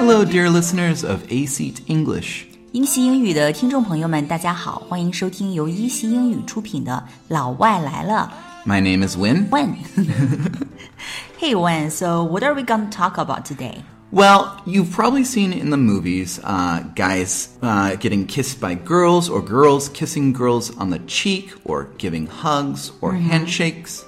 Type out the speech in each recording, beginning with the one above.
Hello, dear listeners of A Seat English。一席英语的听众朋友们，大家好，欢迎收听由一席英语出品的《老外来了》。My name is Win. Win. hey, Win. So, what are we going to talk about today? Well, you've probably seen in the movies uh, guys uh, getting kissed by girls or girls kissing girls on the cheek or giving hugs or handshakes.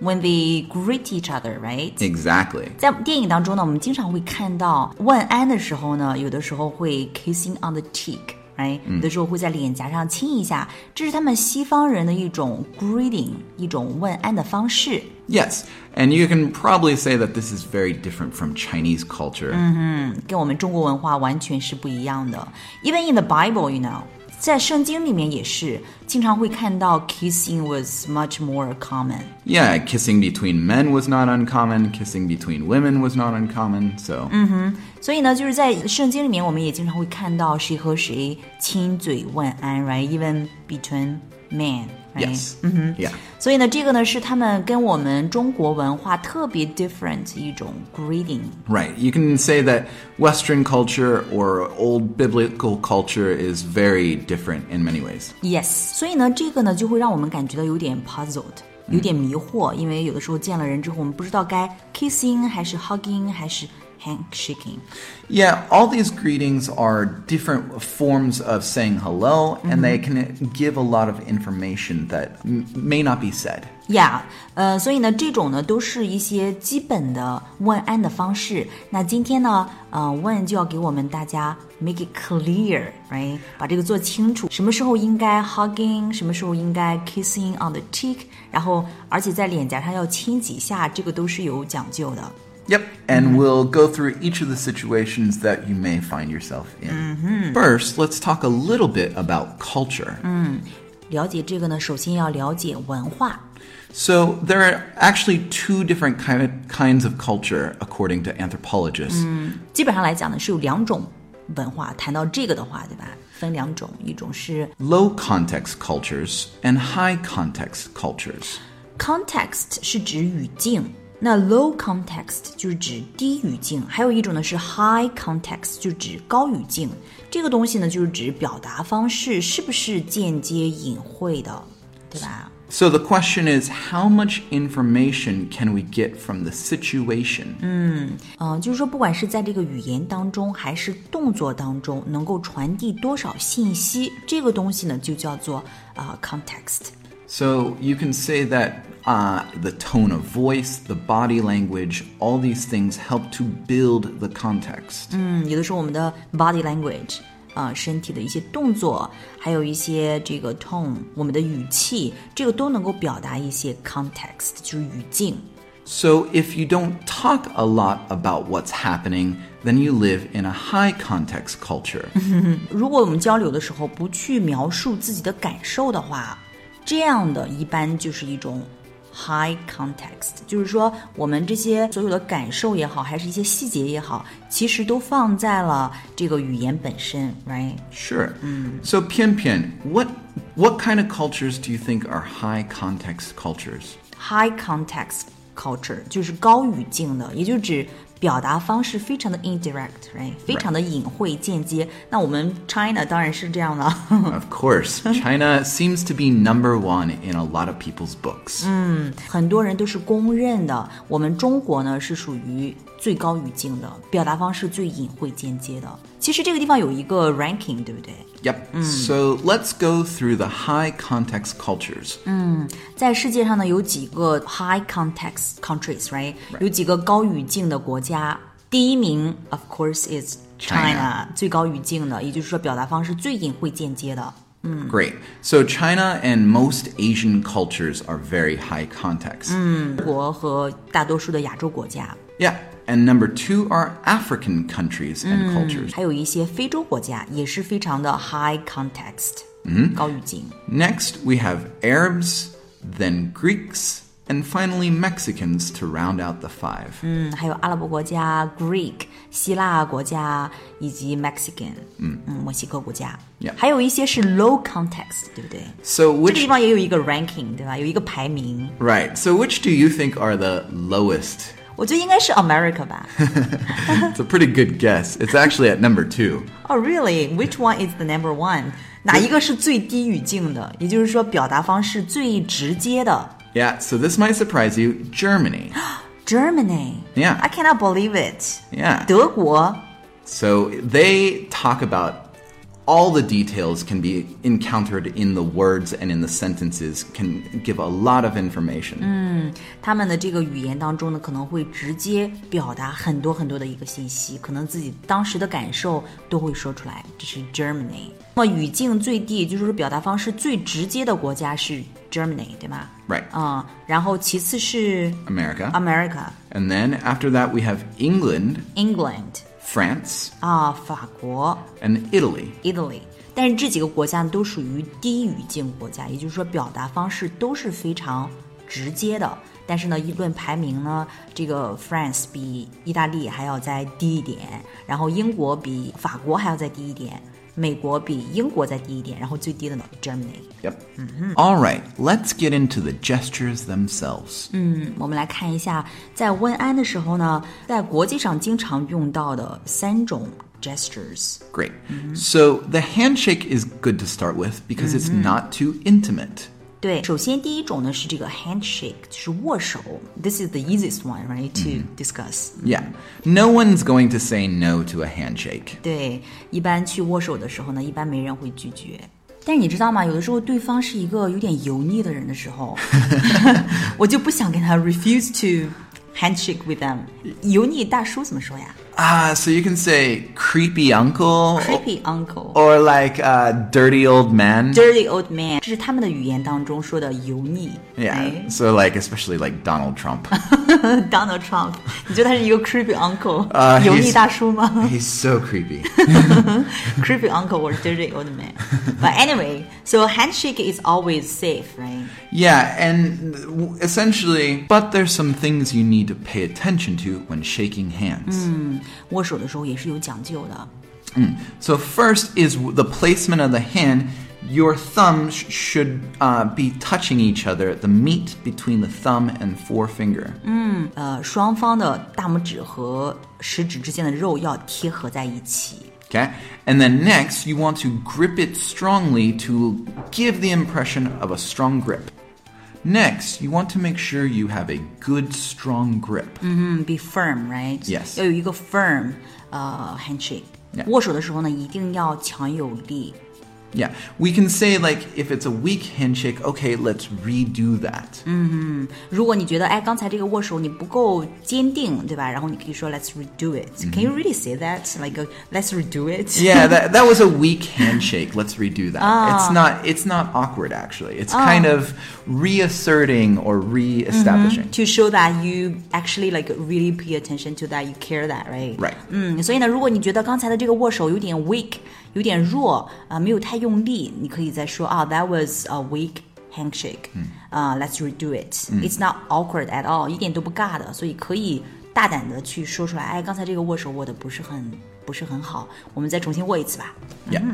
When they greet each other, right? Exactly. 在电影当中呢，我们经常会看到问安的时候呢，有的时候会 kissing on the cheek。 right？有的时候会在脸颊上亲一下，这是他们西方人的一种 greeting，一种问安的方式。 Yes, and you can probably say that this is very different from Chinese culture. 跟我们中国文化完全是不一样的。Even in the Bible, you know， 在圣经里面也是经常会看到 kissing was much more common。 Yeah, kissing between men was not uncommon, kissing between women was not uncommon, so. 所以呢，就是在圣经里面，我们也经常会看到谁和谁亲嘴问安，right？Even between men。 Yes. Yeah. 所以呢，这个呢是他们跟我们中国文化特别 different 一种 greeting。 Right. You can say that Western culture or old biblical culture is very different in many ways. Yes，所以呢，这个呢就会让我们感觉到有点 puzzled，有点迷惑，因为有的时候见了人之后，我们不知道该 kissing 还是 hugging 还是 handshaking. Yeah, all these greetings are different forms of saying hello, mm-hmm. and they mm-hmm. can give a lot of information that m- may not be said. Yeah，呃，所以呢，这种呢都是一些基本的问安的方式。那今天呢，呃，Win uh, 就要给我们大家 make it clear，right？把这个做清楚，什么时候应该 hugging，什么时候应该 kissing on the cheek，然后而且在脸颊上要亲几下，这个都是有讲究的。Yep, and we'll go through each of the situations that you may find yourself in. First, let's talk a little bit about culture. 了解这个呢，首先要了解文化。 So, there are actually two different kind kinds of culture according to anthropologists. 基本上来讲呢，是有两种文化。谈到这个的话，对吧？分两种，一种是 Low context cultures and high context cultures. context 是指语境， 那 low context 就是指低语境，还有一种呢是 high context 就指高语境。这个东西呢，就是指表达方式是不是间接隐晦的，对吧？ So the question is how much information can we get from the situation? 嗯、就是说，不管是在这个语言当中，还是动作当中，能够传递多少信息，这个东西呢，就叫做啊、context。 So you can say that uh, the tone of voice, the body language, all these things help to build the context. 嗯，有的时候我们的 body language 啊、身体的一些动作，还有一些这个 tone，我们的语气，这个都能够表达一些 context，就是语境。 So if you don't talk a lot about what's happening, then you live in a high context culture. 如果我们交流的时候不去描述自己的感受的话， 这样的一般就是一种 high context，就是说我们这些所有的感受也好，还是一些细节也好，其实都放在了这个语言本身，right？ Sure. So Pian Pian, what what kind of cultures do you think are high context cultures? high context culture 就是高语境的，也就指 表达方式非常的 indirect，right？非常的隐晦间接。那我们 China 当然是这样的。 Of course, China seems to be number one in a lot of people's books. 很多人都是公认的，我们中国呢是属于 最高语境的，表达方式最隐晦间接的。其实这个地方有一个 ranking，对不对？ Yep. So let's go through the high context cultures. 在世界上呢有几个 high context countries，right？有几个高语境的国家。第一名，of course is China， China 最高语境的，也就是说表达方式最隐晦间接的。 Great. So China and most Asian cultures are very high context. 中国和大多数的亚洲国家， Yeah. And number two are African countries and cultures. 还有一些非洲国家也是非常的 high context，高语境。 Next, we have Arabs, then Greeks, and finally Mexicans to round out the five. 嗯，还有阿拉伯国家 Greek、希腊国家以及 Mexican，嗯墨西哥国家 Yeah 还有一些是 low context，对不对？ So 这个 which 地方也有一个 ranking，对吧？有一个排名。 right? So which do you think are the lowest 我觉得应该是 America 吧。 It's a pretty good guess. It's actually at number two. Oh, really? Which one is the number one? 哪一个是最低语境的？也就是说，表达方式最直接的。 Yeah, so this might surprise you. Germany. Germany. Yeah. I cannot believe it. Yeah. 德国。 So they talk about all the details can be encountered in the words and in the sentences, can give a lot of information. 他们的这个语言当中呢，可能会直接表达很多很多的一个信息，可能自己当时的感受都会说出来。这是 Germany。那么语境最低，也就是说表达方式最直接的国家是 Germany，对吗？ Right. 啊、然后其次是 America. America、 And then after that, we have England, England France, 啊、法国、and Italy. Italy。但是这几个国家呢，都属于低语境国家，也就是说表达方式都是非常直接的。但是呢，一论排名呢，这个 France 比意大利还要再低一点，然后英国比法国还要再低一点，美国比英国再低一点，然后最低的呢 Germany。 Yep. All right, let's get into the gestures themselves. 嗯，我们来看一下，在问安的时候呢，在国际上经常用到的三种 gestures。 Great. So the handshake is good to start with because it's not too intimate. 对，首先第一种呢是这个 handshake，就是握手。This is the easiest one, right, to discuss. Yeah. No one's going to say no to a handshake. 对，一般去握手的时候呢，一般没人会拒绝。但是你知道吗？有的时候对方是一个有点油腻的人的时候，我就不想跟他 refuse to handshake with them。油腻大叔怎么说呀 Ah, so you can say creepy uncle ？Creepy uncle。 or like uh, dirty old man. Dirty old man，这是他们的语言当中说的油腻。 Yeah. 哎 So like especially like Donald Trump. Donald Trump，你觉得他是一个 creepy uncle，、呃油腻 he's- 大叔吗 He's so creepy. ？creepy uncle or dirty old man。But anyway, so handshake is always safe, right? Yeah, and w- essentially, but there's some things you need to pay attention to when shaking hands. 握手的时候也是有讲究的。 So first is w- the placement of the hand. Your thumbs sh- should uh, be touching each other, the meat between the thumb and forefinger. 呃，双方的大拇指和食指之间的肉要贴合在一起。 Okay? And then next, you want to grip it strongly to give the impression of a strong grip. Next, you want to make sure you have a good, strong grip. 嗯，be firm, right? Yes. 要有一个 firm 呃 handshake。 Yeah. 握手的时候呢，一定要强有力。 Yeah, we can say, like, if it's a weak handshake, okay, let's redo that. 如果你觉得哎，刚才这个握手你不够坚定，对吧？然后你可以说 Let's redo it. Can you really say that? Like a, Let's redo it. Yeah, that, that was a weak handshake. Let's redo that. It's not it's not awkward actually. It's kind of reasserting or re-establishing. To show that you actually like really pay attention to that, you care that, right? Right. 嗯，所以呢，如果你觉得刚才的这个握手有点 weak， 有点弱啊、没有太用力，你可以再说啊，That was a weak handshake. 啊、l e t s redo it. It's not awkward at all，一点都不尬的，所以可以大胆的去说出来。哎，刚才这个握手握的不是很不是很好，我们再重新握一次吧。Yeah.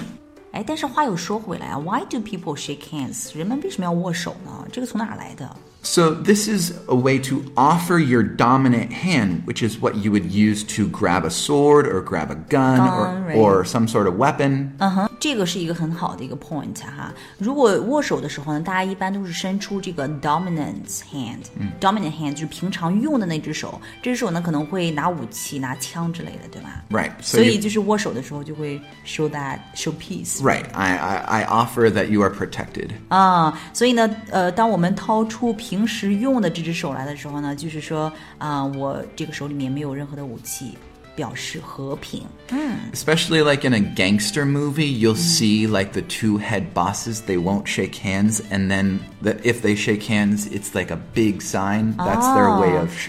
哎，但是话又说回来啊，Why do people shake hands？人们为什么要握手呢？这个从哪儿来的？So this is a way to offer your dominant hand, which is what you would use to grab a sword or grab a gun, or, right. or some sort of weapon. 嗯哼，这个是一个很好的一个 point 哈。如果握手的时候呢，大家一般都是伸出这个 dominant hand，、dominant hand 就是平常用的那只手，这只手呢可能会拿武器、拿枪之类的，对吧 Right, so 所以就是握手的时候就会 show that show peace。Right. I, I, I offer that you are protected. 啊，所以呢，呃，当我们掏出平时用的这只手来的时候呢，就是说啊、我这个手里面没有任何的武器，表示和平。 Especially like in a gangster movie, you'll see like the two head bosses, they won't shake hands, and then the, if they shake hands, it's like a big sign. That's their way of sh-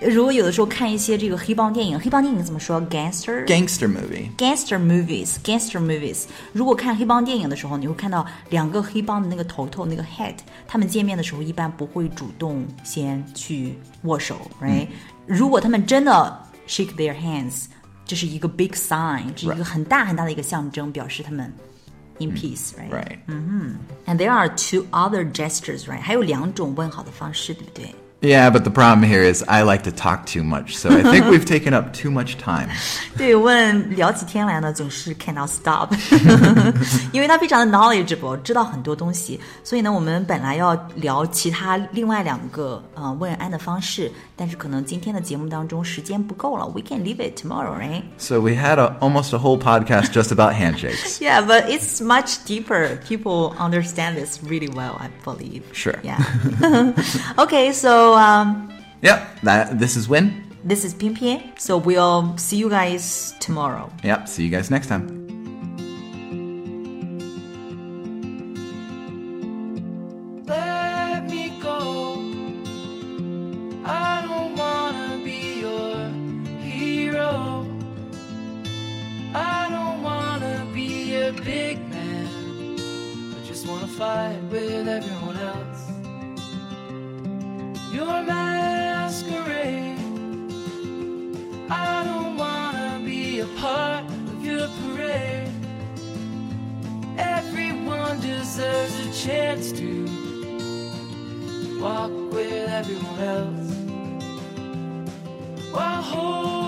如果有的时候看一些这个黑帮电影，黑帮电影怎么说？gangster gangster movie. gangster movies, gangster movies。如果看黑帮电影的时候，你会看到两个黑帮的那个头头那个 head，他们见面的时候一般不会主动先去握手，right？、如果他们真的 shake their hands，这是一个 big sign，这是一个很大很大的一个象征，表示他们 in peace，right？、 Right. And there are two other gestures, right？还有两种问好的方式，对不对？ Yeah, but the problem here is I like to talk too much, so I think we've taken up too much time. 对，问聊起天来呢，总是 cannot stop，因为他非常的 knowledgeable，知道很多东西。所以呢，我们本来要聊其他另外两个呃问安的方式，但是可能今天的节目当中时间不够了。We can leave it tomorrow, right? So we had a, almost a whole podcast just about handshakes. Yeah, but it's much deeper. People understand this really well, I believe. Sure. Yeah. okay, so um, Yep, that, this is Win. this is Pian Pian. So we'll see you guys tomorrow. Yep, see you guys next time. Everyone else. While holding